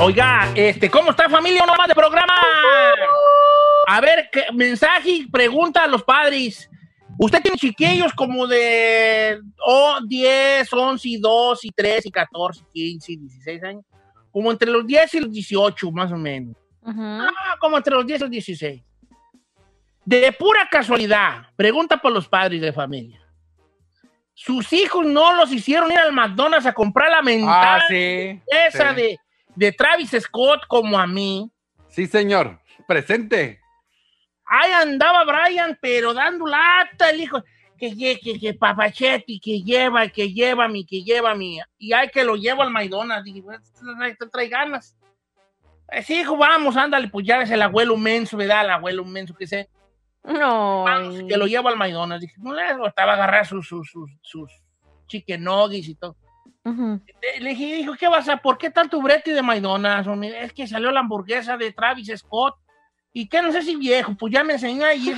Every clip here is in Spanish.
Oiga, este, ¿cómo está familia? Una más de programa. A ver, ¿qué mensaje y pregunta a los padres. Usted tiene chiquillos como de oh, 10, 11, y 2, y 3, y 14, 15, y 16 años. Como entre los 10 y los 18, más o menos. Ah, como entre los 10 y los 16. De pura casualidad, pregunta por los padres de familia. Sus hijos no los hicieron ir al McDonald's a comprar la mentada Ah, sí. esa sí. de, de Travis Scott como a mí. Sí, señor. Presente. Ahí andaba Brian, pero dando lata el hijo. Que, que, que, que papachetti, que lleva, que lleva mi, que lleva mi. Y hay que lo llevo al McDonald's. Dije, "Bueno, este trae, ganas. Eh, sí, hijo, vamos, ándale, pues ya ves el abuelo menso, ¿verdad? El abuelo menso que sé. No. Que lo llevo al McDonald's. Dije, no le estaba a agarrar sus, sus, sus, sus chicken nuggets y todo. Eh, Le dije, hijo, ¿qué vas a, por qué tanto brete de McDonald's? Es que salió la hamburguesa de Travis Scott. Y que no sé si viejo, pues ya me enseñó ahí,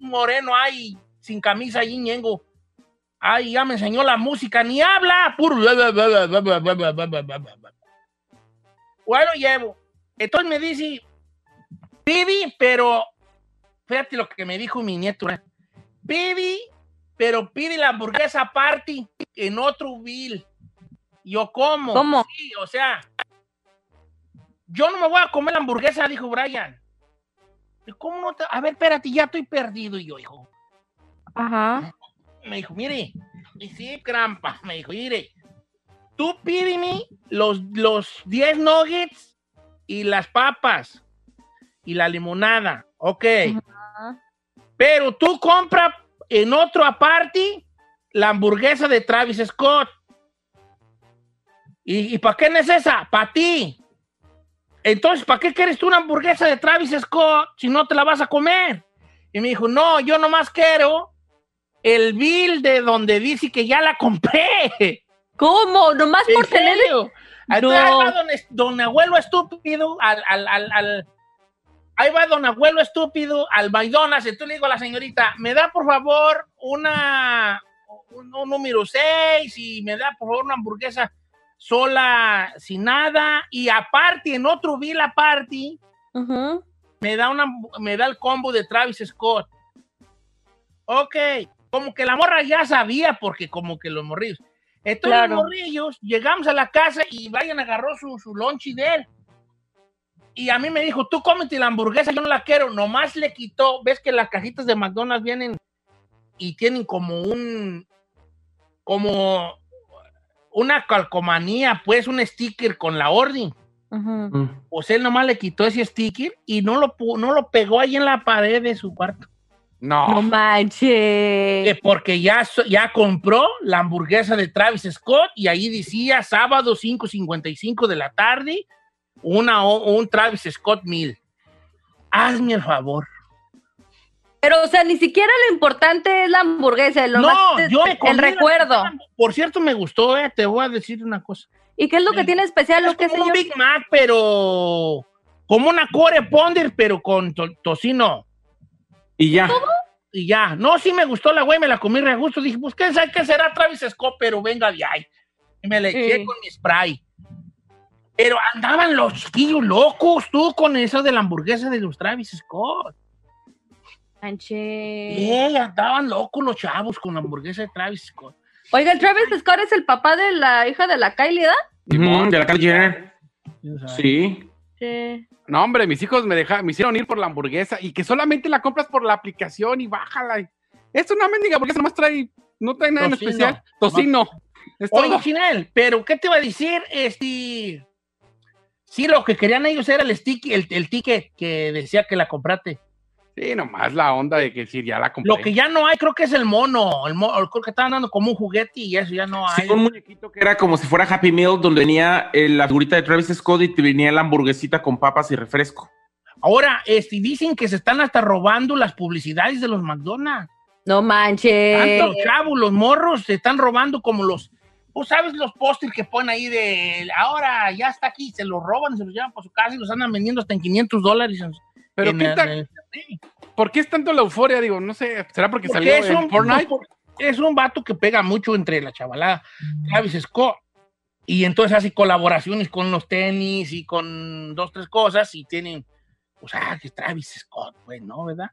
un moreno ahí, sin camisa ahí, ñengo. Ay, ya me enseñó la música, ni habla, puro. Bueno, llevo. Entonces me dice, Pibi, pero, fíjate lo que me dijo mi nieto. ¿eh? Pibi, pero pide la hamburguesa party en otro bill. Yo como. ¿Cómo? Sí, o sea, yo no me voy a comer la hamburguesa, dijo Brian. ¿Y ¿Cómo no te- A ver, espérate, ya estoy perdido. Y yo, hijo. Ajá. Me dijo, mire, y sí, crampa. Me dijo, mire, tú pídeme los, los 10 nuggets y las papas y la limonada. Ok. Ajá. Pero tú compra en otro aparte la hamburguesa de Travis Scott. ¿Y, y para qué no es esa? Para ti. Entonces, ¿para qué quieres tú una hamburguesa de Travis Scott si no te la vas a comer? Y me dijo, no, yo nomás quiero el bill de donde dice que ya la compré. ¿Cómo? Nomás por ¿En tener. Ahí No. va don, don abuelo estúpido al, al, al, al- Ahí va don abuelo estúpido al McDonald's. Entonces le digo a la señorita, me da por favor una... Un, un número 6 y me da por favor una hamburguesa sola, sin nada. Y aparte, en otro bill aparte, Ujú. me da, una, me da el combo de Travis Scott. Ok, como que la morra ya sabía, porque como que los morrillos. Entonces Claro. los morrillos, llegamos a la casa y Brian agarró su, su lonche de él. Y a mí me dijo, tú cómete la hamburguesa, yo no la quiero. Nomás le quitó, ves que las cajitas de McDonald's vienen y tienen como un, como una calcomanía, pues un sticker con la orden. Ujú. Pues él nomás le quitó ese sticker y no lo, no lo pegó ahí en la pared de su cuarto. No. No manches. Que porque ya, so- ya compró la hamburguesa de Travis Scott y ahí decía sábado 5.55 de la tarde, una, o- un Travis Scott Meal. Hazme el favor. Pero, o sea, ni siquiera lo importante es la hamburguesa. Lo no, más yo me comí el la- recuerdo. Por cierto, me gustó, eh, te voy a decir una cosa. ¿Y qué es lo que tiene especial? Es Lo que como un? Big Mac, pero como una core ponder, pero con to- tocino. Y ya. Y ya. No, sí me gustó la güey, me la comí re a gusto. Dije, pues, ¿qué sabe qué será Travis Scott? Pero venga de ahí. Y me le eché Sí. con mi spray. Pero andaban los chiquillos locos, tú, con eso de la hamburguesa de los Travis Scott. Manche. Eh, andaban locos los chavos con la hamburguesa de Travis Scott. Oiga, el Travis Scott es el papá de la hija de la Kylie, ¿verdad? Ujú, de la Kylie. Sí. Sí. No, hombre, mis hijos me dejaron, me hicieron ir por la hamburguesa y que solamente la compras por la aplicación y bájala. Es una mendiga hamburguesa, nomás trae, no trae nada Tocino. en especial. Tocino. Es. Oye, Chinel, pero ¿qué te va a decir? Este. Sí, lo que querían ellos era el stick, el, el ticket que decía que la compraste. Sí, nomás la onda de que sí, ya la compré. Lo que ya no hay, creo que es el mono. El mo- creo que estaban dando como un juguete y eso ya no hay. Sí, un muñequito que era como si fuera Happy Meal, donde venía eh, la figurita de Travis Scott y te venía la hamburguesita con papas y refresco. Ahora, este, dicen que se están hasta robando las publicidades de los McDonald's. No Tanto manches. los chavos, los morros, se están robando como los. ¿Tú sabes los pósters que ponen ahí de ahora ya está aquí? Se los roban, se los llevan por su casa y los andan vendiendo hasta en 500 dólares. Pero en qué en- ¿por qué es tanto la euforia? Digo, no sé, ¿será porque, Porque salió es en un, Fortnite? es un vato que pega mucho entre la chavalada, Travis Scott. Y entonces hace colaboraciones con los tenis y con dos, tres cosas y tienen, pues, ah, que Travis Scott, pues, ¿no? ¿Verdad?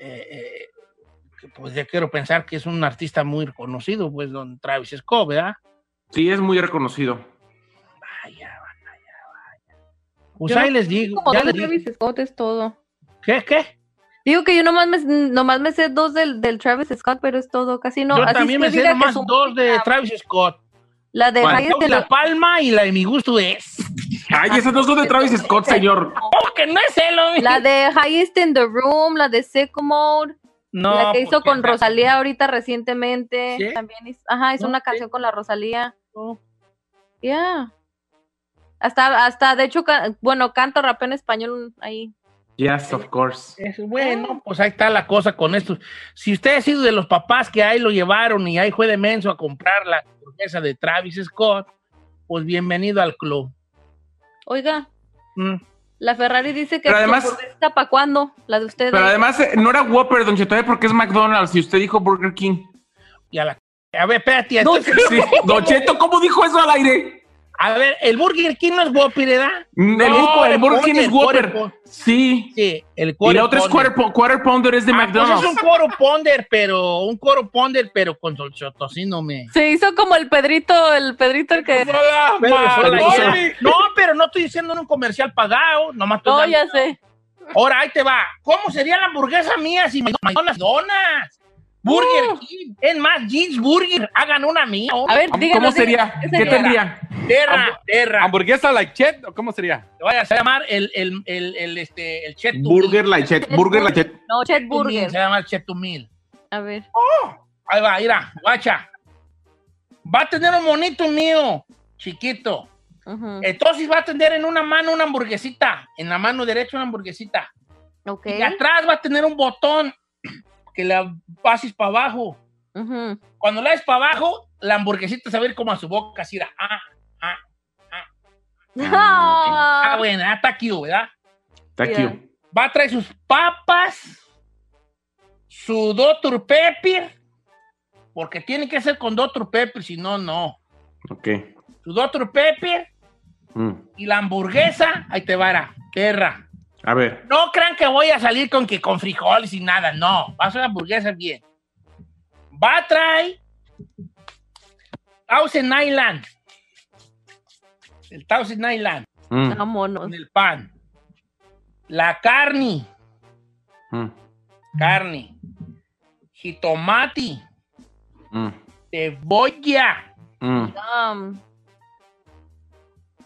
Eh, eh, pues ya quiero pensar que es un artista muy reconocido, pues, don Travis Scott, ¿verdad? Sí, es muy reconocido. Vaya, vaya, vaya. Pues Yo ahí no- les digo. Como ya dos de les digo. Travis Scott es todo. ¿Qué, qué? Digo que yo nomás me, nomás me sé dos del, del Travis Scott, pero es todo, casi no. Yo Así también me sé nomás dos de Travis Scott. La de. Highest in La Palma y la de Mi Gusto es. Ay, esas dos son de Travis Scott, señor. ¿Cómo que no es él, hombre? La de Highest in the Room, la de Sycamore, No, la que hizo con Rosalía ahorita recientemente. ¿Sí? También hizo, ajá, hizo No, una sí. canción con la Rosalía. No. Yeah. Hasta, hasta, de hecho, ca- bueno, canto rap en español ahí. Yes, of course. Es bueno, pues ahí está la cosa con esto. Si usted ha sido de los papás que ahí lo llevaron y ahí fue de menso a comprar la hamburguesa de Travis Scott, pues bienvenido al club. Oiga, Mm. la Ferrari dice que Pero además- ¿para cuándo? La de ustedes. Pero además, eh, no era Whopper, Don Chetoy, porque es McDonald's y usted dijo Burger King. Y a la... A ver, espérate. No, entonces- Sí, Don Cheto, ¿cómo dijo eso al aire? A ver, el Burger King no es Whopper, ¿verdad? Mm, El, No, el el Burger King Pounder, es Whopper. Pounder. Sí. Sí, el Y quarter la otra es pounder. quarter, quarter Pounder, es de Ah, pues McDonald's. es un coro ponder, pero un coro ponder, pero con tocino me. Se hizo como el Pedrito, el Pedrito el que... No, pero no estoy diciendo en un comercial pagado, nomás estoy No, dando- ya sé. Ahora, ahí te va. ¿Cómo sería la hamburguesa mía si me donas donas? Burger Uh. King. Es más, Jeans Burger. Hagan una mía. A ver, ¿Cómo díganos. sería? díganos, ¿Qué tendría? Terra, terra. ¿Hamburguesa like chet o cómo sería? Te vayas a llamar el, el, el, el, este, el Chet Burger la Chet, Burger la Chet. No, Chet Burger. Se llama el Chet to Meal. A ver. Ahí va, mira, guacha. Va a tener un monito mío, chiquito. Entonces va a tener en una mano una hamburguesita. En la mano derecha una hamburguesita. Ok. Y atrás va a tener un botón que la pases para abajo. Cuando la des para abajo, la hamburguesita se va a ir como a su boca, así, era, ah, ah, ah, Ah, bueno, ah, está cute, ¿verdad? Thank Yeah. you. Va a traer sus papas, su Dr. Pepper, porque tiene que ser con Dr. Pepper, si no, no. Ok. Su Dr. Pepper Mm. y la hamburguesa, ahí te va, era, perra. A ver. No crean que voy a salir con que con frijoles y nada, no. Va a ser una hamburguesa bien. Va a traer Thousand Island. El Thousand Island Mm. vámonos. con el pan. La carne, Mm. carne. Jitomate, Mm. cebolla, Mm. Um,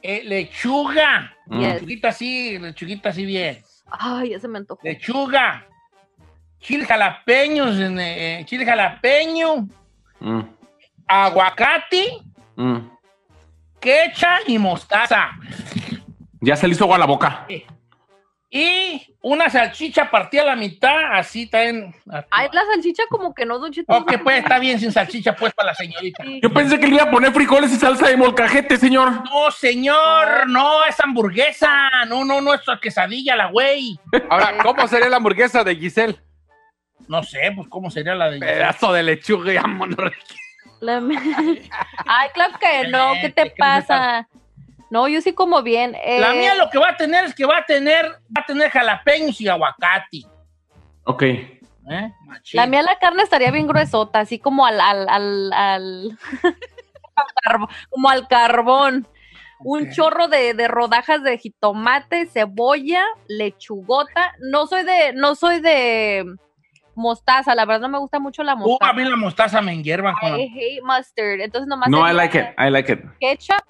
eh, lechuga. Mm. Yes. Lechuguita así, lechuguita así bien. ay, ya se me antojó. Lechuga. Chile jalapeños, en, eh, chile jalapeño. Mm. aguacate, Mm. quecha y mostaza. Ya se le hizo agua a la boca. Y una salchicha partida a la mitad, así también. Ay, la salchicha como que no, Don Cheto. Ok, pues está bien sin salchicha, pues para la señorita. Sí. Yo pensé que le iba a poner frijoles y salsa de molcajete, señor. No, señor, no, es hamburguesa. No, no, no, es quesadilla, la güey. Ahora, ¿cómo sería la hamburguesa de Giselle? No sé, pues cómo sería la de. Pedazo de lechuga y. La- Ay, claro que no, ¿qué te ¿Qué pasa? No, yo sí como bien. eh, La mía lo que va a tener es que va a tener, va a tener jalapeños y aguacate. Ok. ¿eh? La mía la carne estaría bien gruesota, así como al, al, al, al- como al carbón. Un chorro de, de rodajas de jitomate, cebolla, lechugota. No soy de, no soy de mostaza, la verdad no me gusta mucho la Uh, mostaza. a mí la mostaza me la... I hate mustard. Entonces nomás No, I like it. I like it. ketchup.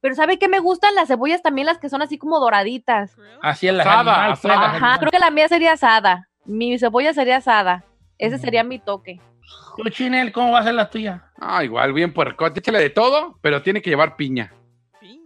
Pero ¿sabe qué me gustan las cebollas también las que son así como doraditas? Así es la Asada, asada. Ajá, creo que la mía sería asada. Mi cebolla sería asada. Ese Mm. sería mi toque. Tú, Chinel, ¿cómo va a ser la tuya? Ah, igual, bien puercote. Échale de todo, pero tiene que llevar piña.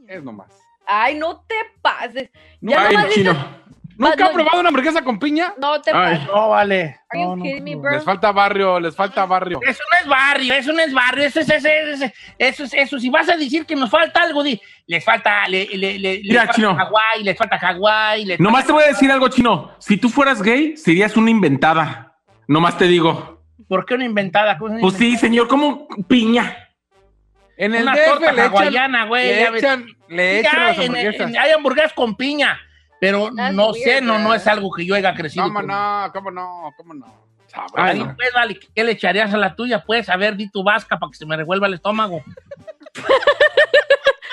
Es nomás. Ay, no te pases. Ya Ay, nomás dices- chino. ¿Nunca no, ha probado una hamburguesa con piña? No te Ay. No, vale. Are you No, no, kidding me, bro? Les falta barrio, les falta barrio. Eso no es barrio, eso no es barrio, eso es, eso es, eso es, eso. Si vas a decir que nos falta algo, di, les falta, le, le, le, les falta Chino. Hawái, les falta Hawái, les Nomás te voy a decir algo, chino. Si tú fueras gay, serías una inventada. Nomás te digo. ¿Por qué una inventada? ¿Cómo una Pues sí, señor, como piña. En el Una DF torta le echan, hawaiana, güey. le echan, le echan hay, las en- hamburguesas. en- hay hamburguesas con piña, pero That's no weird, sé, no, no es algo que yo haya crecido. ¿Cómo con- no? ¿Cómo no? ¿Cómo no? Ay, pues, vale, ¿qué le echarías a la tuya? Pues, a ver, di tu vasca para que se me revuelva el estómago.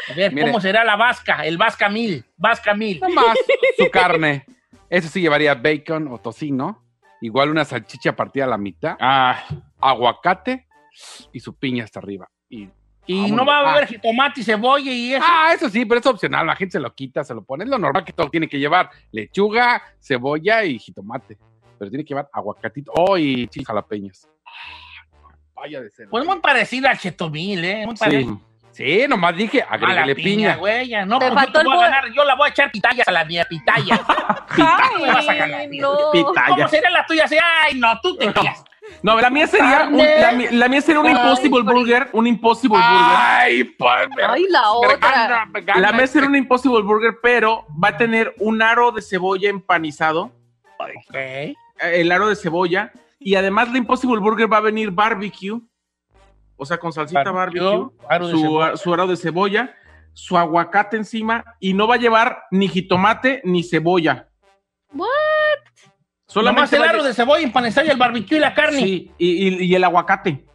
A ver, Mire. ¿cómo será la vasca? El vasca mil, vasca mil. Nomás su carne. Eso sí llevaría bacon o tocino. Igual una salchicha partida a la mitad. Ah, Aguacate y su piña hasta arriba. Y, Ah, no va a haber jitomate y cebolla y eso. Ah, eso sí, pero es opcional. La gente se lo quita, se lo pone. Es lo normal que todo tiene que llevar. Lechuga, cebolla y jitomate. Pero tiene que llevar aguacatito. Oh, y chile jalapeños. Ah, Vaya de ser. Pues muy parecido al chetomil, ¿eh? Muy sí. parecido. Sí, nomás dije, A la agrégale piña, piña. güey. ya No, Te pues yo te voy a ganar. Yo la voy a echar pitayas a la mía, pitayas. me vas a ganar, Ay, no. Pitaya. ¿Cómo sería la tuya? Así, ay, no, tú te quedas. No, la mía sería un, la, mi- la mía sería un Ay, Impossible Burger, un Impossible Ay, pues. me- Ay, la otra. gana, me Burger. gana La mía sería un Impossible Burger, pero va a tener un aro de cebolla empanizado, Ok. eh, el aro de cebolla, y además la Impossible Burger va a venir barbecue, o sea, con salsita Barbecue, barbecue, aro de su, cebolla. su aro de cebolla, su aguacate encima, y no va a llevar ni jitomate ni cebolla. What? Nomás el aro de cebolla empanizado y el barbecue y la carne. Sí, y, y- y el aguacate,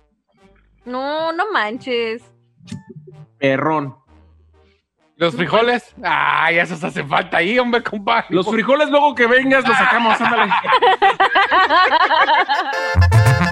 No, no manches. perrón. Los frijoles. Ay, esos hacen falta ahí, hombre, compadre. Los frijoles luego que vengas los sacamos, ándale.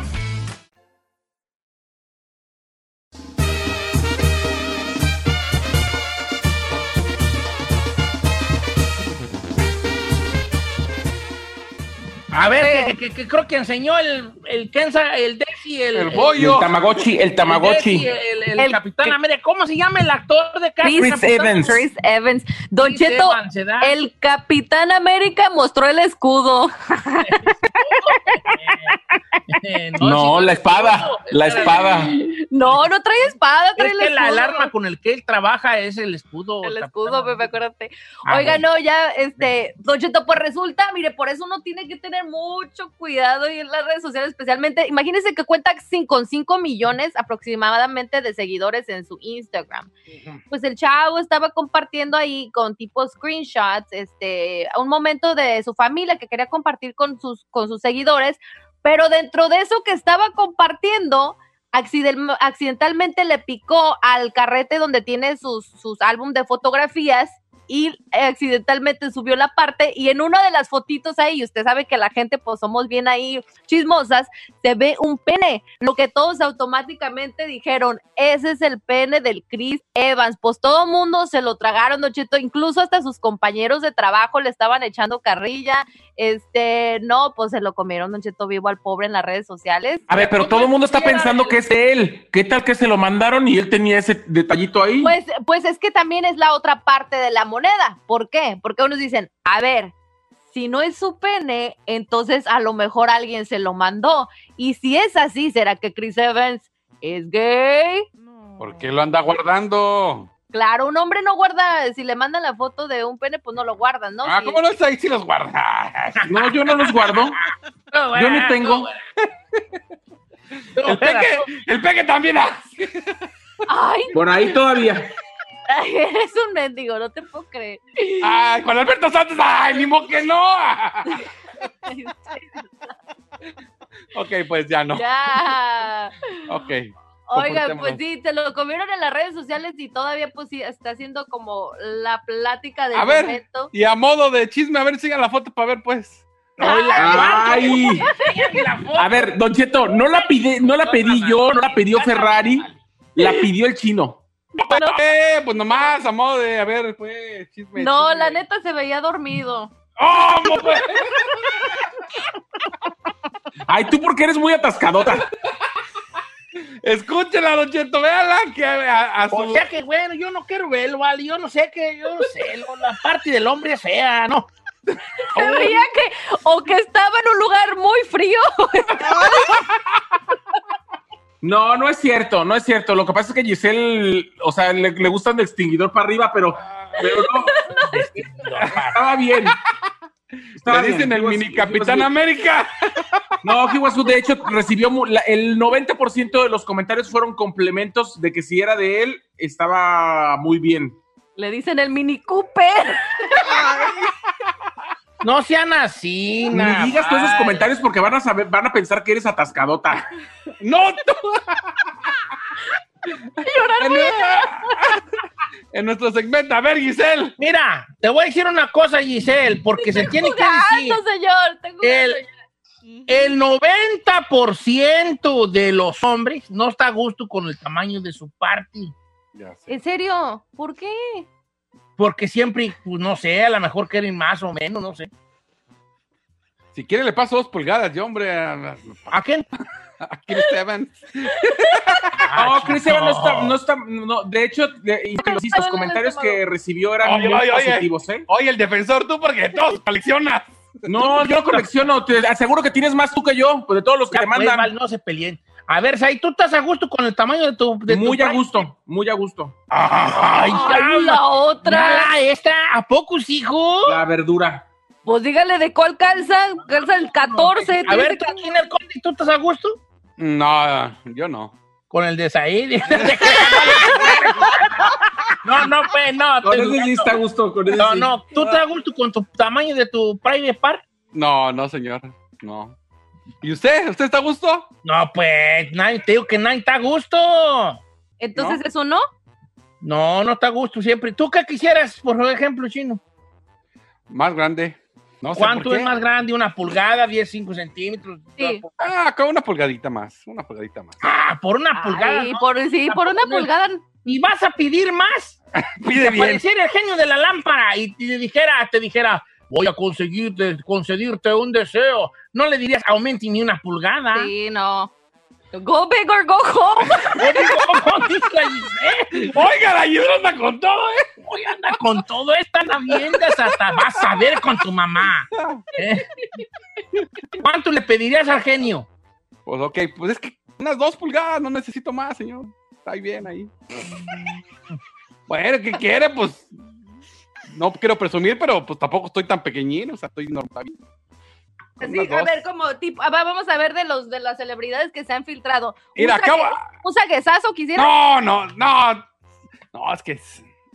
A ver, que, que- que creo que enseñó el, el Kenza, el Desi, el, El Tamagotchi, el el Tamagotchi. Desi, el, el El- Capitán América. ¿Cómo se llama el actor de Cap- Chris, Chris Evans. Chris Evans. Don Chris Cheto, el Capitán América mostró el escudo. No, sí, la espada, no, la espada. No, no trae espada, trae Es el que la, el escudo. arma con el que él trabaja es el escudo. El escudo, Pepe, acuérdate. Ah, Oiga, no, ya, este, Don Cheto, pues resulta, mire, por eso uno tiene que tener mucho cuidado y en las redes sociales especialmente. Imagínense que cuenta con 5 millones aproximadamente de seguidores en su Instagram. Pues el chavo estaba compartiendo ahí con tipo screenshots, este, un momento de su familia que quería compartir con sus, con sus seguidores, pero dentro de eso que estaba compartiendo, accident- accidentalmente le picó al carrete donde tiene sus, sus álbum de fotografías y accidentalmente subió la parte y en una de las fotitos ahí, usted sabe que la gente pues somos bien ahí chismosas, se ve un pene, lo que todos automáticamente dijeron, ese es el pene del Chris Evans, pues todo mundo se lo tragaron, Don Cheto, incluso hasta sus compañeros de trabajo le estaban echando carrilla, este, no, pues se lo comieron Don Cheto vivo al pobre en las redes sociales. A ver, pero todo el mundo está pensando que es de él. ¿Qué tal que se lo mandaron y él tenía ese detallito ahí? Pues, pues es que también es la otra parte de la moneda. ¿Por qué? Porque unos dicen, a ver, si no es su pene, entonces a lo mejor alguien se lo mandó. Y si es así, ¿será que Chris Evans es gay? ¿Por qué lo anda guardando? Claro, un hombre no guarda, si le mandan la foto de un pene, pues no lo guardan, ¿no? Ah, Si- ¿cómo no está ahí si los guarda? No, yo no los guardo. Yo no tengo. El peque, el peque también. Ay, Por ahí todavía. Ay, eres un mendigo, no te puedo creer. Ay, Juan Alberto Santos. Ay, ni modo que no. Ok, pues ya no. ya. Ok. Oiga, Comportémonos. pues sí, te lo comieron en las redes sociales y todavía pues sí, está haciendo como la plática del A ver. momento. Y a modo de chisme, a ver, sigan la foto para ver, pues. Ay. A ver, Don Cheto, no la pide, no la pedí yo, no la pidió Ferrari, la pidió el chino. Eh, pues nomás, a modo de, a ver, pues, chisme. No, chisme. la neta se veía dormido. ¿Cómo, pues? Ay, tú porque eres muy atascadota. Escúchela, Don Cheto, véala que a, a su... O sea que, bueno, yo no quiero verlo, vale. Yo no sé que, yo no sé. lo- La parte del hombre es fea, ¿no? Se veía que, o que estaba en un lugar muy frío. No, no es cierto, no es cierto. Lo que pasa es que Giselle, o sea, le, le gustan de extinguidor para arriba, pero, pero no. Estaba bien. Estaba Le dicen bien. el mini was Capitán. América. No, good. de hecho, recibió la- el 90% de los comentarios fueron complementos de que si era de él, estaba muy bien. Le dicen el Mini Cooper. No sean así, Ni nada digas todos esos comentarios porque van a saber, van a pensar que eres atascadota. No, tú. en, en nuestro segmento, a ver, Giselle. Mira, te voy a decir una cosa, Giselle, porque se tiene que decir. Señor. Tengo El, el 90% de los hombres no está a gusto con el tamaño de su party. Ya sé. ¿En serio? ¿Por qué? Porque siempre, pues no sé, a lo mejor quieren más o menos, no sé. Si quiere le paso dos pulgadas, yo, hombre, a, ¿A quién? a Chris Evans. No, Chris Evans no está, no está, no, de hecho, de- los, los comentarios que recibió eran Oye, muy oye, oye. positivos, ¿eh? Oye, el defensor, tú, porque todos coleccionas. No, yo no colecciono, te aseguro que tienes más tú que yo, pues de todos los que Ya, te pues, mandan. Val, no se peleen. A ver, Sai, ¿tú estás a gusto con el tamaño de tu... De tu muy a gusto, muy a gusto. Ay, Ay, la otra. Mira, esta, ¿a poco, hijo? La verdura. Pues dígale de cuál calza. Calza el 14. A ver, tú Conde, ¿tú estás a gusto? No, yo no. Con el de Said. no, no, pues, no. Con ese sí está a gusto, con ese No, sí. no, ¿tú estás a gusto con tu tamaño de tu private part? No, no, señor. No. ¿Y usted? ¿Usted está a gusto? No, pues, nadie, te digo que nadie está a gusto. Entonces, ¿No? ¿eso no? No, no está a gusto siempre. ¿Tú qué quisieras, por ejemplo, chino? Más grande. No sé ¿Cuánto por qué. es más grande? ¿Una pulgada? ¿10, 5 centímetros? Sí. Ah, con una pulgadita más. Una pulgadita más. Ah, por una pulgada. Ay, ¿no? por, sí, por una pulgada. ¿Y vas a pedir más? Pide Si bien. apareciera el genio de la lámpara y te dijera, te dijera, voy a conseguirte, concederte un deseo, no le dirías, aumente ni una pulgada. Sí, no. Go big or go home. Oiga, la Giselle anda con todo, ¿eh? Hoy anda con todo esta naviendas hasta vas a ver con tu mamá. ¿eh? ¿Cuánto le pedirías al genio? Pues ok, pues es que Unas dos pulgadas, no necesito más, señor. Está bien ahí. bueno, ¿qué quiere? Pues no quiero presumir, pero pues tampoco estoy tan pequeñín, o sea, estoy normal. Sí, Unas a dos. ver, como tipo, ah, va, vamos a ver de los de las celebridades que se han filtrado. Mira, ¿Un acabo- sague- ¿Un saguesazo quisiera? No, no, no. No, es que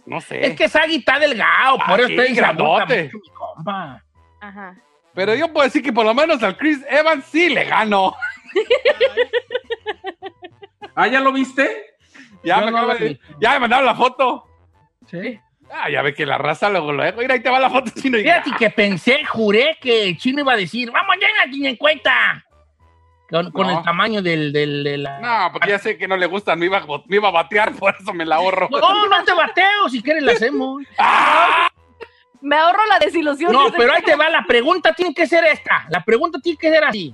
no sé. Es que Sagui está delgado, por Ah, eso sí, está grandote. mucho. Ajá. Pero yo puedo decir que por lo menos al Chris Evans sí le gano. Ah, ¿ya lo viste? Ya, Yo me, no de- ya me mandaron la foto. Sí. Ah, ya ve que la raza luego lo dejo. Mira, ahí te va la foto. chino, y- Fíjate que pensé, juré que el chino iba a decir, vamos ya en en cuenta. Con, con No. el tamaño del, del, de la... No, porque ya sé que no le gustan. Me iba, a- me iba a batear, por eso me la ahorro. No, no te bateo, si quieres la hacemos. ¡Ah! Me ahorro la desilusión. No, pero ahí te va, la pregunta tiene que ser esta. La pregunta tiene que ser así.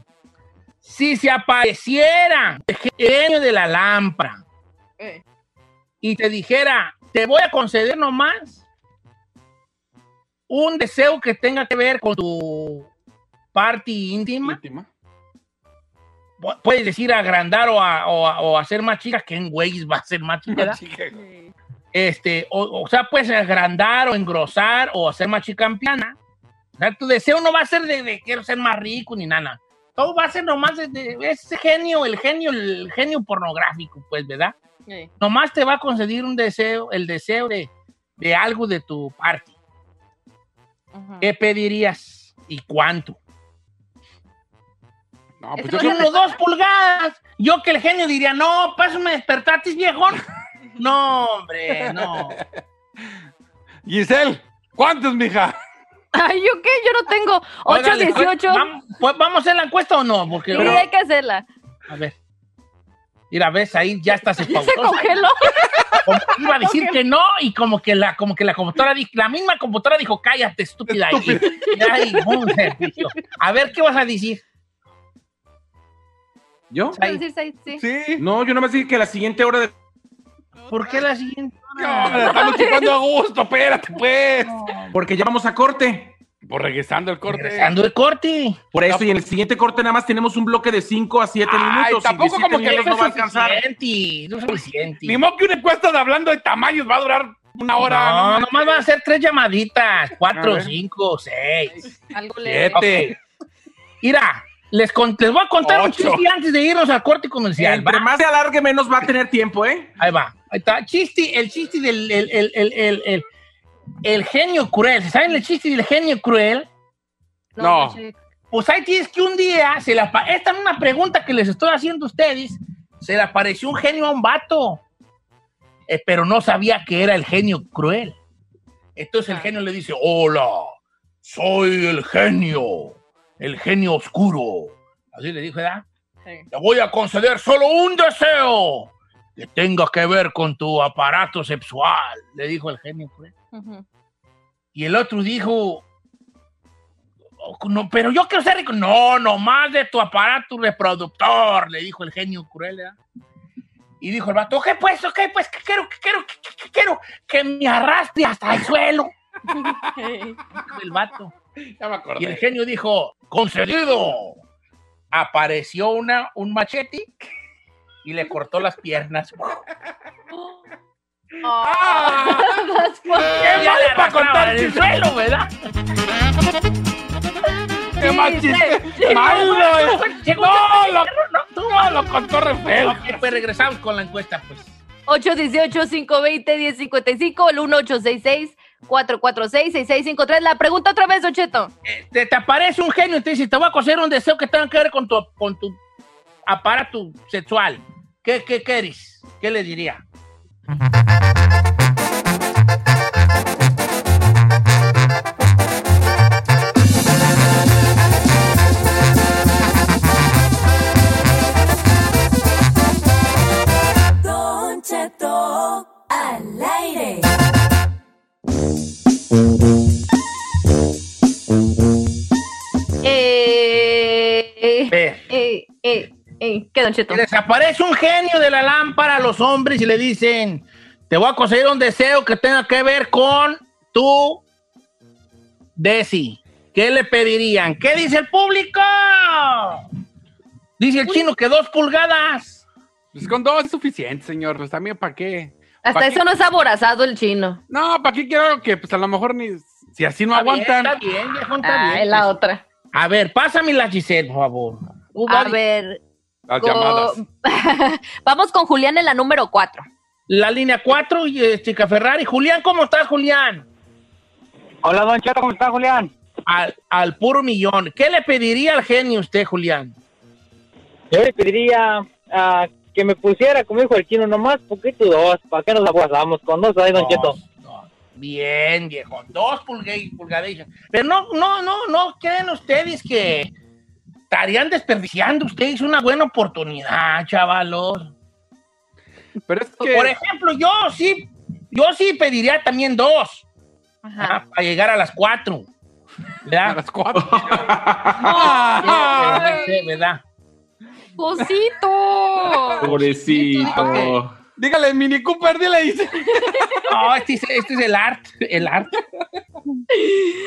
Si se apareciera el genio de la lámpara Eh, y te dijera, te voy a conceder nomás un deseo que tenga que ver con tu party íntima, Íntima. pu- puedes decir agrandar o, a- o, a- o hacer más chica, que en güeyes va a ser más chica. Chica. sí. este, o, o sea, puedes agrandar o engrosar o hacer más chicampiana. O sea, tu deseo no va a ser de, de quiero ser más rico ni nada. Todo va a ser nomás de, de ese genio, el genio, el genio pornográfico, pues, ¿verdad? Sí. Nomás te va a conceder un deseo, el deseo de, de algo de tu party. Ujú. ¿Qué pedirías y cuánto? No, pues yo dos pulgadas. Yo que el genio diría, no, pásame despertatis, viejón. No, hombre, no. Giselle, ¿cuántos, mija? Ay, ¿yo qué? Yo no tengo 8, Órale, 18. ¿Vamos, pues, ¿Vamos a hacer la encuesta o no? Porque, Sí, hay que hacerla. a ver. Mira, ves, ahí ya estás Se espautosa. congeló. Como que iba a decir que no y como que la, como que la computadora dijo, la misma computadora dijo, cállate, estúpida. Y, y se pichó. A ver, ¿qué vas a decir? ¿Yo? Ahí. Sí, sí, sí. Sí. No, yo no me dije que la siguiente hora de... ¿Por qué la siguiente? No, me la estamos chupando a gusto, espérate, pues. Porque ya vamos a corte. Por regresando el corte. Regresando el corte. Por eso, y en el siguiente corte nada más tenemos un bloque de 5 a 7 Ay, minutos. tampoco como que minutos No va a alcanzar. suficiente, no es suficiente. Ni modo que una encuesta de hablando de tamaños va a durar una hora. No, no nomás van a ser tres llamaditas, cuatro, cinco, seis. Algo le. Siete. Mira, les, con- les voy a contar un chiste antes de irnos al corte comercial. Entre más se alargue, menos va a tener tiempo, ¿eh? Ahí va. Ahí está. Chiste, el chiste del el, el, el, el, genio cruel. ¿Saben el chiste del genio cruel? No. che. Pues ahí tienes que un día, se le apa- esta es una pregunta que les estoy haciendo a ustedes, se le apareció un genio a un vato, eh, pero no sabía que era el genio cruel. Entonces el genio le dice, hola, soy el genio, el genio oscuro. Así le dijo, ¿verdad? Sí. Te voy a conceder solo un deseo que tenga que ver con tu aparato sexual, le dijo el genio cruel. Y el otro dijo, "Oh, no, pero yo quiero ser rico. No, nomás de tu aparato reproductor, le dijo el genio cruel. Y dijo el vato, ok, pues, ok, pues, que quiero, que quiero, que, quiero que me arrastre hasta el suelo. Dijo el vato. Ya me Y el acordé. genio dijo, concedido. Apareció una, un machete y le cortó las piernas. Ah, that's funny. ¡Qué malo para contar suelo, ¿verdad? ¡Qué Sí, mal chiste! sí. ¡Malo! eh. No, lo, no, lo contó re feo. Ok, pues regresamos con la encuesta, pues. 818-520-1055, el 1866-446-6653. La pregunta otra vez, Don Cheto. Eh, Te, te aparece un genio y te dice, te voy a coser un deseo que tenga que ver con tu, con tu aparato sexual. ¿Qué, qué quieres? ¿Qué le diría? Uhum. Eh, ¿Qué, Don Cheto? les aparece un genio de la lámpara a los hombres y le dicen, te voy a conseguir un deseo que tenga que ver con tu Desi. ¿Qué le pedirían? ¿Qué dice el público? Dice el chino que dos pulgadas. Pues con dos es suficiente, señor. Pues también, ¿para qué? Hasta ¿Pa' eso qué? no es aborazado el chino. No, ¿para qué quiero algo que pues a lo mejor ni... Si así no Está bien, aguantan. Está bien, viejo, está Ah, bien. es la otra. A ver, pásame la Giselle, por favor. A ver. Las co- llamadas. Vamos con Julián en la número 4. La línea 4 y eh, Chica Ferrari. Julián, ¿cómo estás, Julián? Hola, Don Cheto, ¿cómo está, Julián? Al, al puro millón. ¿Qué le pediría al genio usted, Julián? Yo le pediría ah, que me pusiera, como dijo el chino, nomás poquito dos. ¿Para qué nos aguasamos? Con dos ahí, Don Cheto. Dos. Bien, viejo. Dos pulga- pulgadas. Pero no, no, no, no creen ustedes que estarían desperdiciando ustedes una buena oportunidad, chavalos. Pero es que... Por ejemplo, yo sí, yo sí pediría también dos. Ajá. Para llegar a las cuatro. A ¿Verdad? las cuatro. Sí, ¿verdad? ¡Cosito! Pobrecito. Dígale, Mini Cooper, dile. dice. No, este es, este es el art, el art.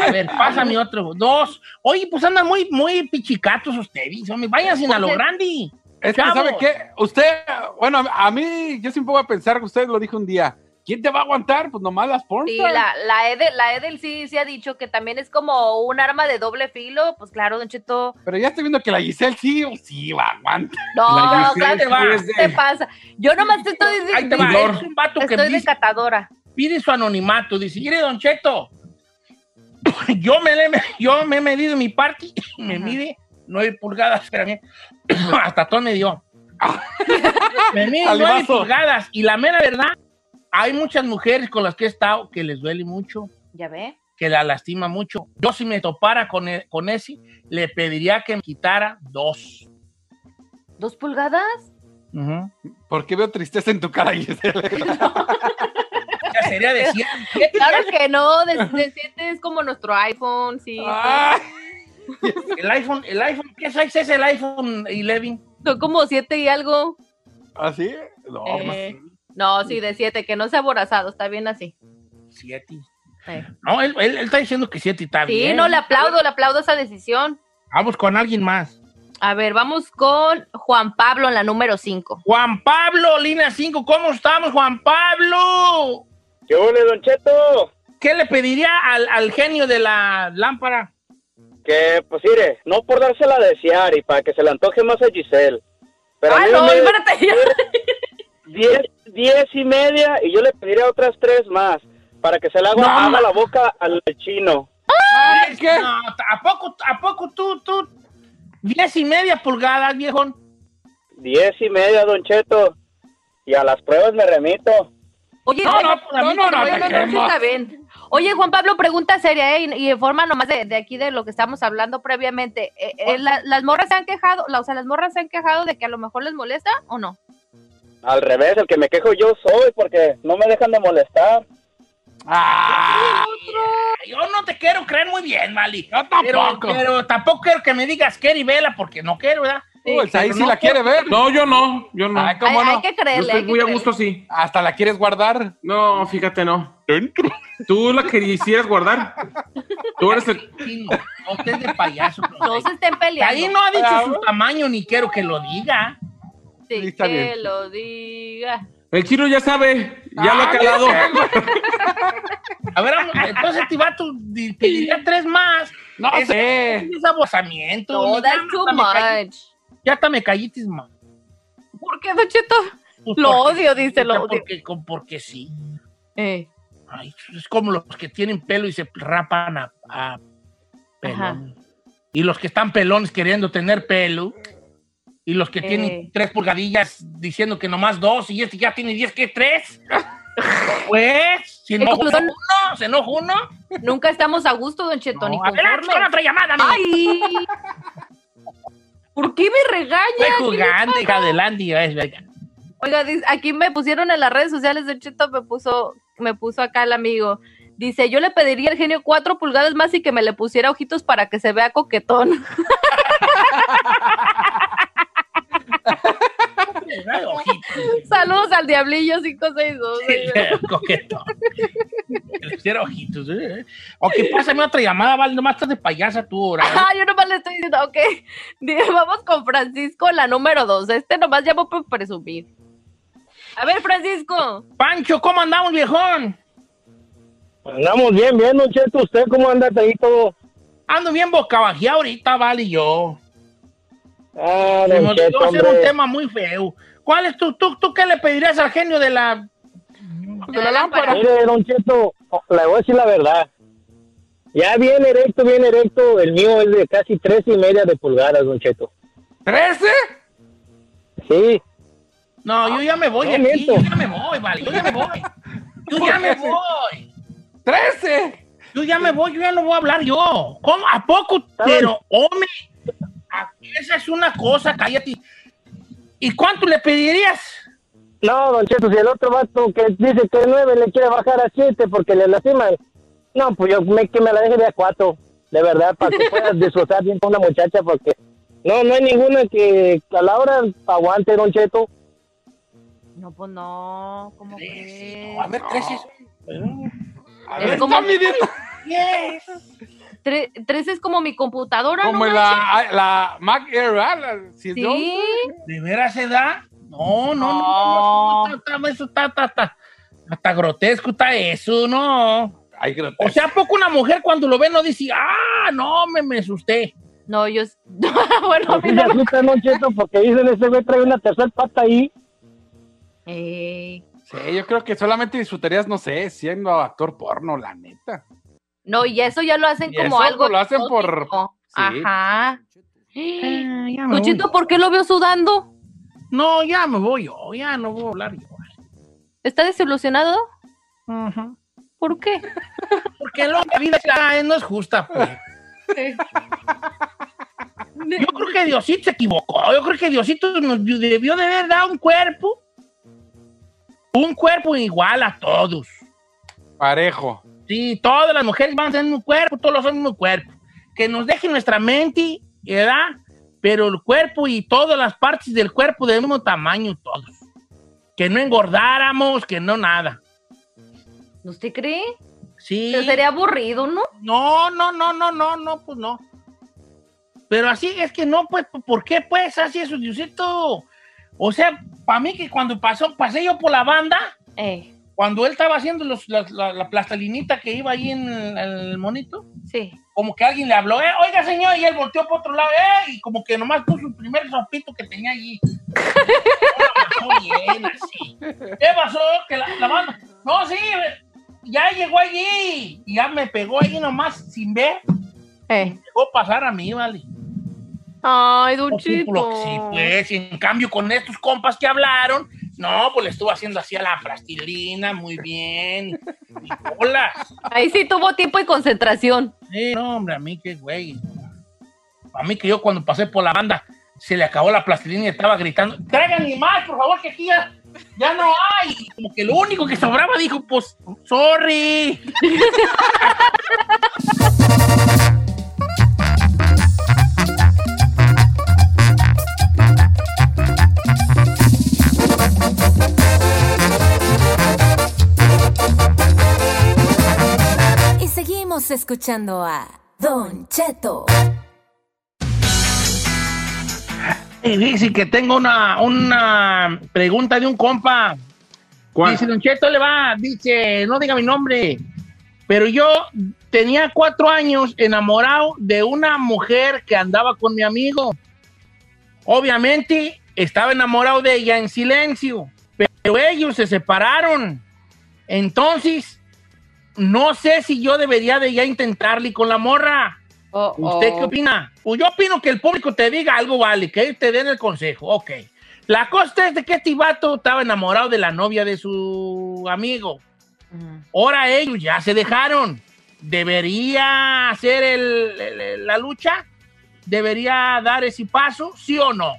A ver, pásame otro. Dos. Oye, pues andan muy, muy pichicatos ustedes. hombre. Váyanse a lo grande. Es que. ¿sabe qué? Usted, bueno, a mí, yo siempre voy a pensar que usted lo dijo un día. ¿Quién te va a aguantar? Pues nomás las porn. Sí, la, la, Edel, la Edel sí, sí ha dicho que también es como un arma de doble filo. Pues claro, Don Cheto. Pero ya estoy viendo que la Giselle sí, sí va, aguanta. No, La claro, Giselle va. es ¿qué te pasa? Yo nomás te estoy Ahí te va. diciendo. Es un vato que Estoy de dice, catadora. pide su anonimato. Dice, mire, Don Cheto, yo me, le- yo me he medido mi parte, me mide nueve pulgadas, espérame, hasta todo me dio. me mide nueve Salivazo. pulgadas y la mera verdad, hay muchas mujeres con las que he estado que les duele mucho, ¿Ya ve? que la lastima mucho. Yo si me topara con, e- con ese, le pediría que me quitara dos. ¿Dos pulgadas? Ujú. ¿Por qué veo tristeza en tu cara? Ya sería de siete. Claro que no, de, de siete es como nuestro iPhone, sí. Ah, El iPhone, el iPhone, ¿qué size es el iPhone 11? Son como siete y algo. ¿Así? No, Eh, no, sí, de siete, que no sea aborazado, está bien así. Siete. No, él, él- él está diciendo que siete está Sí, bien. no, le aplaudo, le aplaudo esa decisión. Vamos con alguien más. A ver, vamos con Juan Pablo en la número 5. Juan Pablo, línea 5, ¿cómo estamos, Juan Pablo? ¿Qué ole, Don Cheto? ¿Qué le pediría al, al genio de la lámpara? Que, pues, mire, no por dársela a desear y para que se le antoje más a Giselle. Pero a Ah, mí no, me- espérate. diez, diez y media y yo le pediría otras tres más para que se le haga, No, haga la boca al chino. Ay, No, ¿a poco, ¿A poco tú, tú? Diez y media pulgadas, viejo. Diez y media, Don Cheto. Y a las pruebas me remito. Oye, No, no, no, no, oye, no, Juan Pablo, pregunta seria, ¿eh? Y, y en forma nomás de, de aquí de lo que estamos hablando previamente. Eh, eh, la- ¿Las morras se han quejado, la- o sea, las morras se han quejado de que a lo mejor les molesta o no? Al revés, el que me quejo yo soy porque no me dejan de molestar. Ay, yo no te quiero creer muy bien, Mali. Yo Pero, tampoco. pero tampoco quiero que me digas Kerry Vela porque no quiero, ¿verdad? Uy, el Saí pero sí no la quiere ver. No, yo no, yo no. Ay, ¿cómo hay, no? hay que Yo creerle. estoy muy a gusto así. Hasta la quieres guardar. No, fíjate, no. Dentro. Tú la quisieras guardar. Tú eres el... Sí, no, no estés de payaso. No se estén peleando. Ahí no ha dicho Ah, su tamaño ni quiero que lo diga. Está que bien. lo diga. El chino ya sabe, ya lo ha Ah, calado. A ver, entonces este vato di- pediría tres más. No Es- sé. Es abosamiento. No, ya that's too much. Ya hasta me callitis, ma. ¿Por qué, Don Cheto? Pues Lo porque- odio, dice, lo odio. Porque sí. Eh, Ay, es como los que tienen pelo y se rapan a, a pelón. Y los que están pelones queriendo tener pelo. Y los que Eh. tienen tres pulgadillas diciendo que nomás dos y este ya tiene diez, ¿qué? ¿Tres? pues, si no uno, se enoja uno. nunca estamos a gusto, Don Cheto, No, adelante con otra llamada. ¡Ay! ¿Por qué me regaña? Estoy ¿Qué le jugando, hija, adelante. y ves, venga. Oiga, aquí me pusieron en las redes sociales de Cheto, me puso, me puso acá el amigo. Dice, yo le pediría al genio cuatro pulgadas más y que me le pusiera ojitos para que se vea coquetón. Saludos al Diablillo 562. Coqueto. Que le hiciera ojitos. ¿eh? Ok, pásame otra llamada, vale. Nomás estás de payasa tú, ahora. Ah, yo nomás le estoy diciendo, ok. Vamos con Francisco, la número dos. Este nomás llamó por presumir. A ver, Francisco. Pancho, ¿cómo andamos, viejón? Andamos bien, bien, Don Cheto. ¿Usted cómo anda ahí todo? Ando bien bocabajeado ahorita, vale, y yo. Ah, Cheto, hacer un tema muy feo. ¿Cuál es tu, tú, tú qué le pedirías al genio de la... De la lámpara. Mire, Don Cheto, le voy a decir la verdad. Ya bien erecto, bien erecto. El mío es de casi tres y media de pulgadas, Don Cheto. ¿Trece? Sí. No, yo ya me voy No, aquí, yo ya me voy, vale, yo ya me voy. Yo ya me voy. ¡Trece! Yo ya me voy, yo ya no voy a hablar yo. ¿Cómo? ¿A poco? Pero, hombre, esa es una cosa, cállate. ¿Y cuánto le pedirías? No, Don Cheto, si el otro vato que dice que nueve le quiere bajar a siete porque le lastiman. No, pues yo me, que me la deje de a cuatro. De verdad, para que puedas disfrutar bien con una muchacha porque... No, no hay ninguna que a la hora aguante, Don Cheto. No, pues no. ¿Cómo crees? A ver, tres es... A Es ver, como- está midiendo Yes. Tre- tres es como mi computadora, ¿no? como la, la Mac Air, ¿verdad? La- si. Sí. ¿De veras se da? No, no, no, No. no, eso está, eso está, está, está- hasta grotesco está eso, no. Ay, O sea, ¿a poco una mujer cuando lo ve no dice, ah, no, me, me asusté? No, yo. bueno, a mí no se me- asusta, Don Cheto, porque dicen ese güey trae una tercera pata ahí. Ey. Sí, yo creo que solamente disfrutarías, no sé, siendo actor porno, la neta. No, y eso ya lo hacen Y como eso algo. lo hacen por- sí. Ajá. Luchito, ¿por qué lo veo sudando? No, ya me voy yo, ya no voy a hablar yo. ¿Está desilusionado? Ujú. ¿Por qué? Porque lo- la vida ya no es justa, pues. Yo creo que Diosito se equivocó. Yo creo que Diosito nos debió de haber dado un cuerpo. Un cuerpo igual a todos. Parejo. Sí, todas las mujeres van a tener un cuerpo, todos los hombres un cuerpo. Que nos deje nuestra mente, ¿verdad? Pero el cuerpo y todas las partes del cuerpo del mismo tamaño, todos. Que no engordáramos, que no nada. ¿Usted cree? Sí. Pero sería aburrido, ¿no? No, no, no, no, no, no, pues no. Pero así es que no, pues, ¿por qué pues así eso, Diosito? O sea, para mí que cuando pasó, pasé yo por la banda, Eh, cuando él estaba haciendo los- la, la- la plastalinita que iba ahí en el, el monito, sí. como que alguien le habló, eh, oiga señor, y él volteó por otro lado, eh, y como que nomás puso el primer sopito que tenía allí. Pasó bien, así. ¿Qué pasó? Que la, la no, sí, ya llegó allí, y ya me pegó allí nomás sin ver, Eh. dejó pasar a mí, vale. Ay, lo que sí, pues, y en cambio con estos compas que hablaron, no, pues le estuvo haciendo así a la plastilina, muy bien. Y bolas. Ahí sí tuvo tiempo y concentración. Sí, no, hombre, a mí qué güey. A mí que yo cuando pasé por la banda se le acabó la plastilina y estaba gritando, traigan más, por favor, que aquí ya, ya no hay. Como que lo único que sobraba dijo, pues, sorry. Escuchando a Don Cheto. Y dice que tengo una, una pregunta de un compa. ¿Cuál? Dice, Don Cheto le va, dice, no diga mi nombre, pero yo tenía cuatro años enamorado de una mujer que andaba con mi amigo. Obviamente estaba enamorado de ella en silencio, pero ellos se separaron. Entonces, no sé si yo debería de ya intentarle con la morra. Oh, ¿Usted oh. qué opina? Pues yo opino que el público te diga algo, vale, que ellos te den el consejo. Ok. La cosa es de que este vato estaba enamorado de la novia de su amigo. Ujú. Ahora ellos ya se dejaron. ¿Debería hacer el- el- el- la lucha? ¿Debería dar ese paso? ¿Sí o no?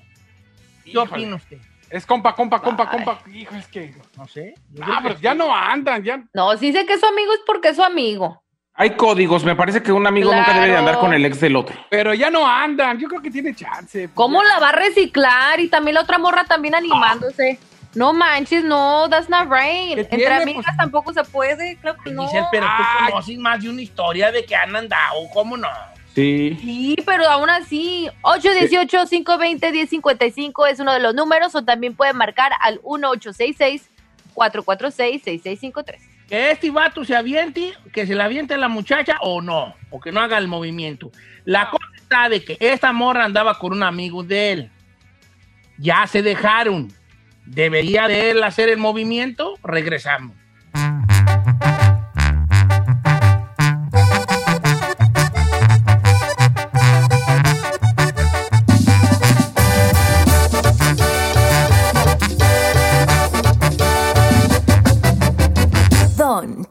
¿Qué Híjole. opina usted? Es compa, compa, compa, Ay. compa. Hijo, es que. No sé. Yo Ah, pero ya no andan, ya. No, si dice que es su amigo es porque es su amigo. Hay códigos. Me parece que un amigo nunca debe de andar con el ex del otro. Pero ya no andan. Yo creo que tiene chance. ¿Cómo la va a reciclar? Y también la otra morra también animándose. No manches, no, that's not right. ¿Qué Entre tiene? amigas Pues- tampoco se puede, claro que no. Giselle, pero Ay. tú conoces más de una historia de que han andado, ¿cómo no? Sí. Sí, pero aún así, 818-520-1055 es uno de los números o también pueden marcar al 1866-446-6653. Que este vato se aviente, que se le aviente a la muchacha o no, o que no haga el movimiento. La cosa está de que esta morra andaba con un amigo de él. Ya se dejaron. ¿Debería de él hacer el movimiento? Regresamos. Don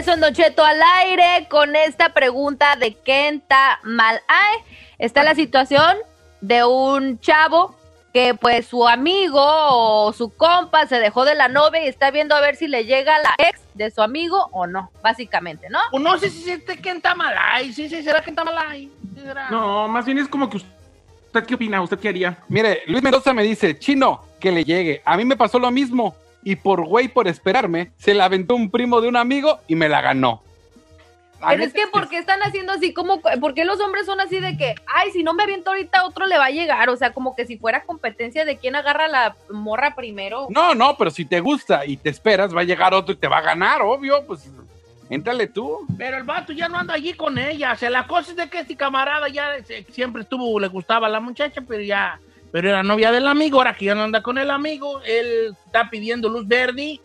Regreso en Don Cheto al aire con esta pregunta de Kenta Malay. Está la situación de un chavo que pues su amigo o su compa se dejó de la novia y está viendo a ver si le llega la ex de su amigo o no, básicamente, ¿no? O no sé si este Kenta Malay, sí, sí, será Kenta Malay. Sí, será. No, más bien es como que usted, ¿qué opina? ¿Usted qué haría? Mire, Luis Mendoza me dice, chino, que le llegue. A mí me pasó lo mismo. Y por güey, por esperarme, se la aventó un primo de un amigo y me la ganó. La Pero es que, ¿por qué están haciendo así como, por qué los hombres son así de que, ay, si no me aviento ahorita, otro le va a llegar? O sea, como que si fuera competencia de quién agarra la morra primero. No, no, pero si te gusta y te esperas, va a llegar otro y te va a ganar, obvio, pues éntrale tú. Pero el vato ya no anda allí con ella. O sea, la cosa es de que este camarada ya se- siempre estuvo, le gustaba a la muchacha, pero ya, pero era novia del amigo. Ahora que ya no anda con el amigo, él está pidiendo luz verde,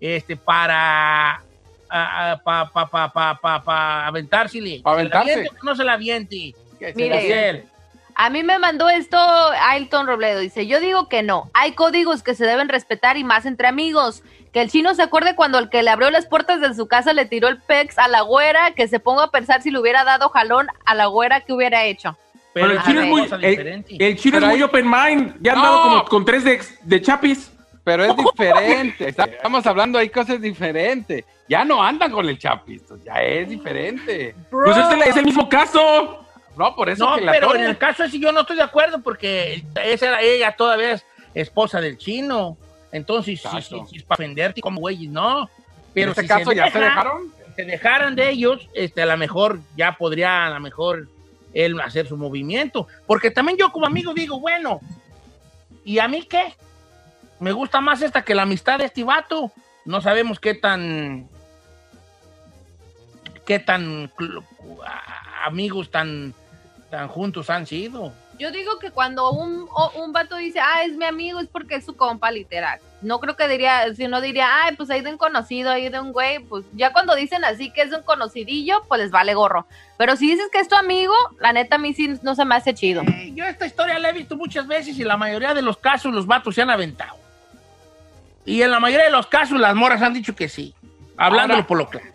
este, para, pa, pa, pa, pa, pa, pa aventársele. Pa' ¿Se la aventarse. no se la aviente. Mire. A mí me mandó esto Ailton Robledo. Dice, yo digo que no. Hay códigos que se deben respetar y más entre amigos. Que el chino se acuerde cuando el que le abrió las puertas de su casa le tiró el pex a la güera, que se ponga a pensar si le hubiera dado jalón a la güera que hubiera hecho. Pero el es chino una es muy, cosa el, chino es muy open mind. Ya No. dado como con tres de, de chapis. Pero es diferente. Estamos hablando hay cosas diferentes. Ya no andan con el chapis, ya es diferente. Pues es el, es el mismo caso. No, por eso No, que la pero torre- en el caso ese yo no estoy de acuerdo porque esa era ella todavía es esposa del chino. Entonces, sí, sí, sí, es para ofenderte como güeyes, no. Pero en este si caso ya se deja- dejaron. si se dejaran de ellos, este, a lo mejor ya podría, a lo mejor, él hacer su movimiento. Porque también yo como amigo digo, bueno, ¿y a mí qué? Me gusta más esta que la amistad de este vato. No sabemos qué tan... qué tan amigos tan, tan juntos han sido. Yo digo que cuando un, o- un vato dice, ah, es mi amigo, es porque es su compa, literal. No creo que diría, si no diría, ay, pues ahí de un conocido, ahí de un güey, pues ya cuando dicen así que es un conocidillo, pues les vale gorro. Pero si dices que es tu amigo, la neta a mí sí no se me hace chido. Eh, yo esta historia la he visto muchas veces y la mayoría de los casos los vatos se han aventado. Y en la mayoría de los casos las moras han dicho que sí. Hablándolo Ahora- por lo claro.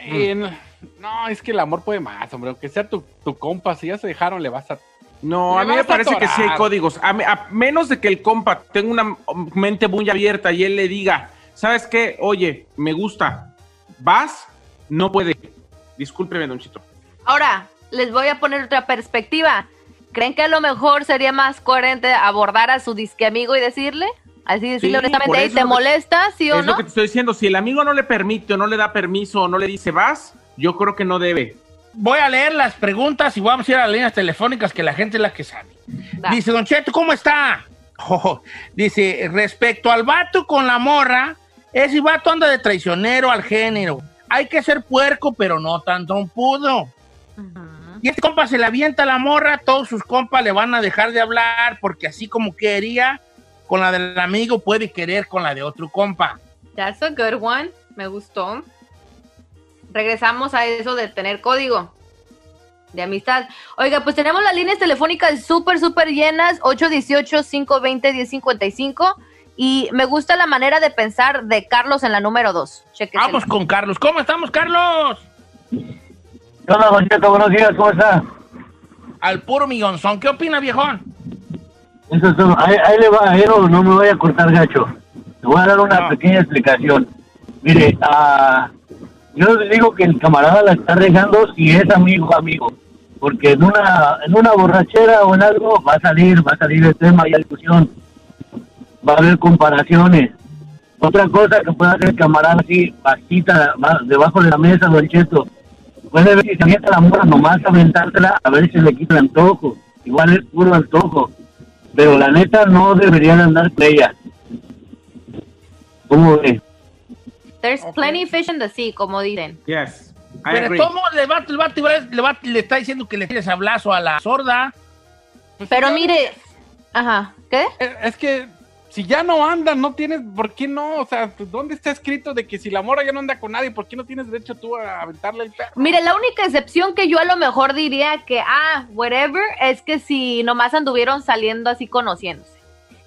Eh, no, no, es que el amor puede más, hombre. Aunque sea tu, tu compa, si ya se dejaron, le vas a. No, a mí me parece que sí hay códigos. A, me- a menos de que el compa tenga una mente muy abierta y él le diga, ¿sabes qué? Oye, me gusta. ¿Vas? No puede. Discúlpeme, Don Chito. Ahora, les voy a poner otra perspectiva. ¿Creen que a lo mejor sería más coherente abordar a su disque amigo y decirle? Así decirle Sí, honestamente, por "Ey, eso ¿te es molesta? ¿Sí o es no? lo que te estoy diciendo. Si el amigo no le permite o no le da permiso o no le dice vas, yo creo que no debe. Voy a leer las preguntas y vamos a ir a las líneas telefónicas que la gente es la que sabe. Dice, Don Cheto, ¿cómo está? Oh, dice, respecto al vato con la morra, ese vato anda de traicionero al género. Hay que ser puerco, pero no tan trompudo. Y este compa se le avienta a la morra, todos sus compas le van a dejar de hablar porque así como quería con la del amigo puede querer con la de otro compa. That's a good one. Me gustó. Regresamos a eso de tener código de amistad. Oiga, pues tenemos las líneas telefónicas súper, súper llenas. 818-520-1055. Y me gusta la manera de pensar de Carlos en la número 2. Vamos con Carlos. ¿Cómo estamos, Carlos? Hola, Cheto, buenos días, ¿cómo está? Al puro millonzón. ¿Qué opina, viejón? Eso es todo. Ahí, ahí le va, ahí no, no me voy a cortar gacho. Le voy a dar una pequeña explicación. Mire, ah, yo le digo que el camarada la está regando si es amigo amigo. Porque en una, en una borrachera o en algo va a salir, va a salir el tema y la discusión. Va a haber comparaciones. Otra cosa que puede hacer el camarada así, ba- debajo de la mesa, Don Cheto. Puede ver si se avienta la mora nomás aventársela a ver si le quita el antojo. Igual es puro antojo. Pero la neta no deberían andar con ella. ¿Cómo ve? There's plenty fish in the sea, como dicen. Yes. Pero modos, le, va- le va- le va- le está diciendo que le tires sablazo a la sorda. Pero mire, ajá, ¿qué? Eh, Es que si ya no andan, no tienes, ¿por qué no? O sea, pues, ¿dónde está escrito de que si la mora ya no anda con nadie, ¿por qué no tienes derecho tú a aventarle el perro? Mire, la única excepción que yo a lo mejor diría que, ah, whatever, es que si nomás anduvieron saliendo así conociéndose.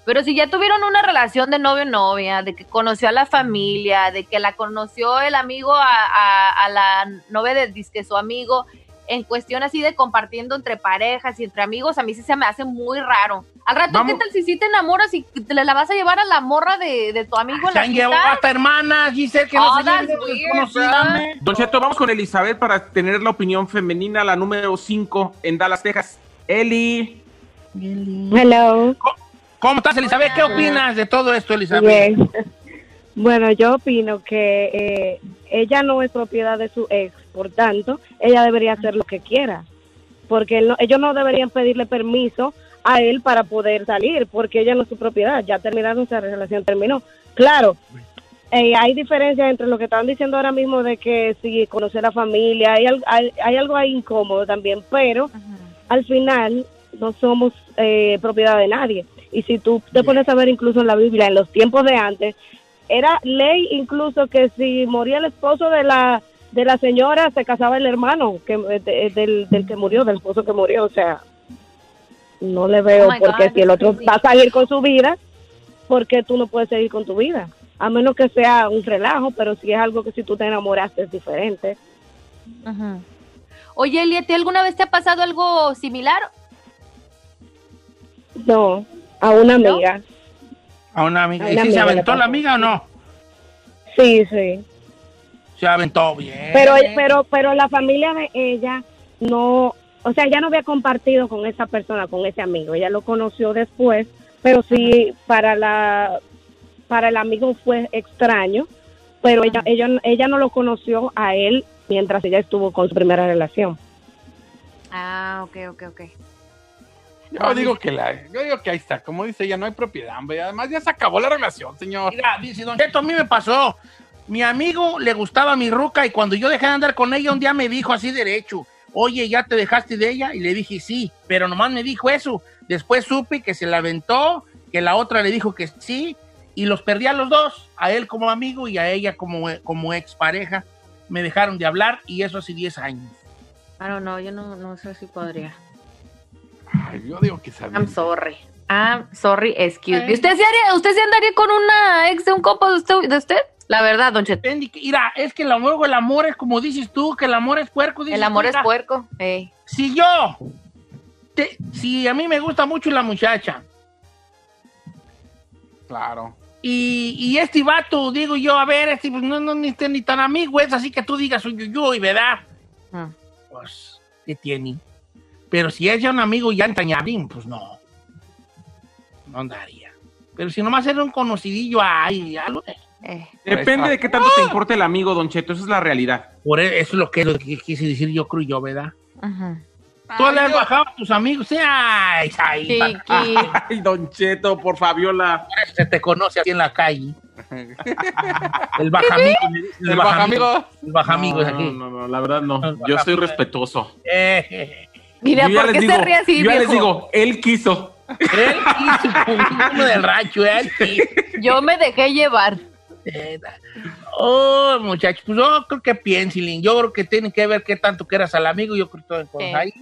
Pero si ya tuvieron una relación de novio-novia, de que conoció a la familia, de que la conoció el amigo a, a- a la novia de disque su amigo, en cuestión así de compartiendo entre parejas y entre amigos, a mí sí se me hace muy raro. Al rato, Vamos. ¿qué tal si sí te enamoras y te la vas a llevar a la morra de, de tu amigo en Se la han llevado hasta hermanas, Giselle, que no Oh, se desconocídame. Don Cheto, vamos con Elizabeth para tener la opinión femenina, la número 5 en Dallas, Texas. Eli. Hello. ¿Cómo estás, Elizabeth? ¿Qué opinas de todo esto, Elizabeth? Bien. Bueno, yo opino que eh, ella no es propiedad de su ex, por tanto, ella debería hacer lo que quiera, porque él no- ellos no deberían pedirle permiso a él para poder salir, porque ella no es su propiedad, ya terminaron, esa relación terminó. Claro, eh, hay diferencias entre lo que están diciendo ahora mismo de que si conoce la familia, hay, hay, hay algo ahí incómodo también, pero al final no somos eh, propiedad de nadie. Y si tú te pones a ver incluso en la Biblia, en los tiempos de antes, era ley incluso que si moría el esposo de la de la señora, se casaba el hermano que de- del, del que murió, del esposo que murió. O sea, no le veo Oh porque God, si el otro crazy. va a seguir con su vida, ¿por qué tú no puedes seguir con tu vida? A menos que sea un relajo, pero si es algo que si tú te enamoraste es diferente. Ujú. Oye, Eli, ¿a ti alguna vez te ha pasado algo similar? No, a una amiga. A una amiga. A ¿Y si se aventó la amiga o no? Sí, sí. Se aventó bien. Pero, pero, pero la familia de ella no, o sea, ella no había compartido con esa persona, con ese amigo. Ella lo conoció después, pero sí para la, para el amigo fue extraño. Pero ella, ella, ella no lo conoció a él mientras ella estuvo con su primera relación. Ah, ok, ok, ok. Yo digo que la, yo digo que ahí está, como dice ella, no hay propiedad, hombre. Además ya se acabó la relación, señor. Mira, dice Don Cheto, a mí me pasó. Mi amigo le gustaba mi ruca y cuando yo dejé de andar con ella, un día me dijo así derecho, oye, ¿ya te dejaste de ella? Y le dije, sí, pero nomás me dijo eso. Después supe que se la aventó, que la otra le dijo que sí, y los perdí a los dos, a él como amigo y a ella como, como expareja. Me dejaron de hablar y eso hace 10 años. I don't know, yo no, no sé si podría. Ay, yo digo que sabía. I'm sorry. I'm sorry, excuse me. ¿Usted se, haría, ¿Usted se andaría con una ex de un compa de usted? De usted? La verdad, Don Cheto. Mira, es que el amor, el amor es como dices tú, que el amor es puerco. dices El amor tú, es puerco. Ey. Si yo, te- si a mí me gusta mucho la muchacha, Claro. Y, y este vato, digo yo, a ver, este pues, no, no ni, ni tan amigo es, así que tú digas un yuyuy, ¿verdad? Ah. Pues, ¿qué tiene? Pero si es ya un amigo ya entrañable, pues no. No andaría. Pero si nomás era un conocidillo, ay, ya lo Eh, Depende de qué tanto te importe el amigo, Don Cheto. Esa es la realidad. Por e- eso es lo que, lo que quise decir yo, creo yo, ¿verdad? ajá. Tú le has bajado a tus amigos, sí, ay, ay, Chiqui. Ay, Don Cheto, por Fabiola. se te conoce aquí en la calle. El bajamigo. El bajamigo. El bajamigo es No, aquí. no, no, la verdad no. Yo soy respetuoso. Eh, eh, Mira, Yo ¿por qué les se digo- ríe así, yo ya les digo, él quiso. él quiso, uno del rancho, él quiso. Yo me dejé llevar. Oh, muchachos, pues yo creo que piensen, yo creo que tiene que ver qué tanto quieras al amigo, yo creo que todo Sí. ahí.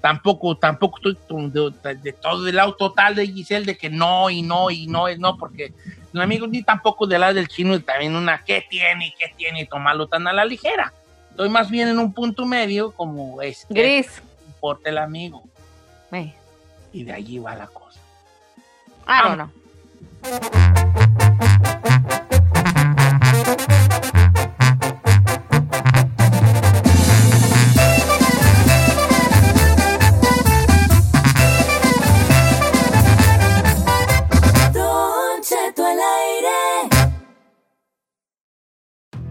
Tampoco, tampoco estoy de, de todo el lado total de Giselle de que no y no y no es no, porque el amigo ni tampoco del lado del chino y también una qué tiene, qué tiene y tomarlo tan a la ligera. Estoy más bien en un punto medio como es que Gris. Importa el amigo Eh, y de allí va la cosa. Don't know.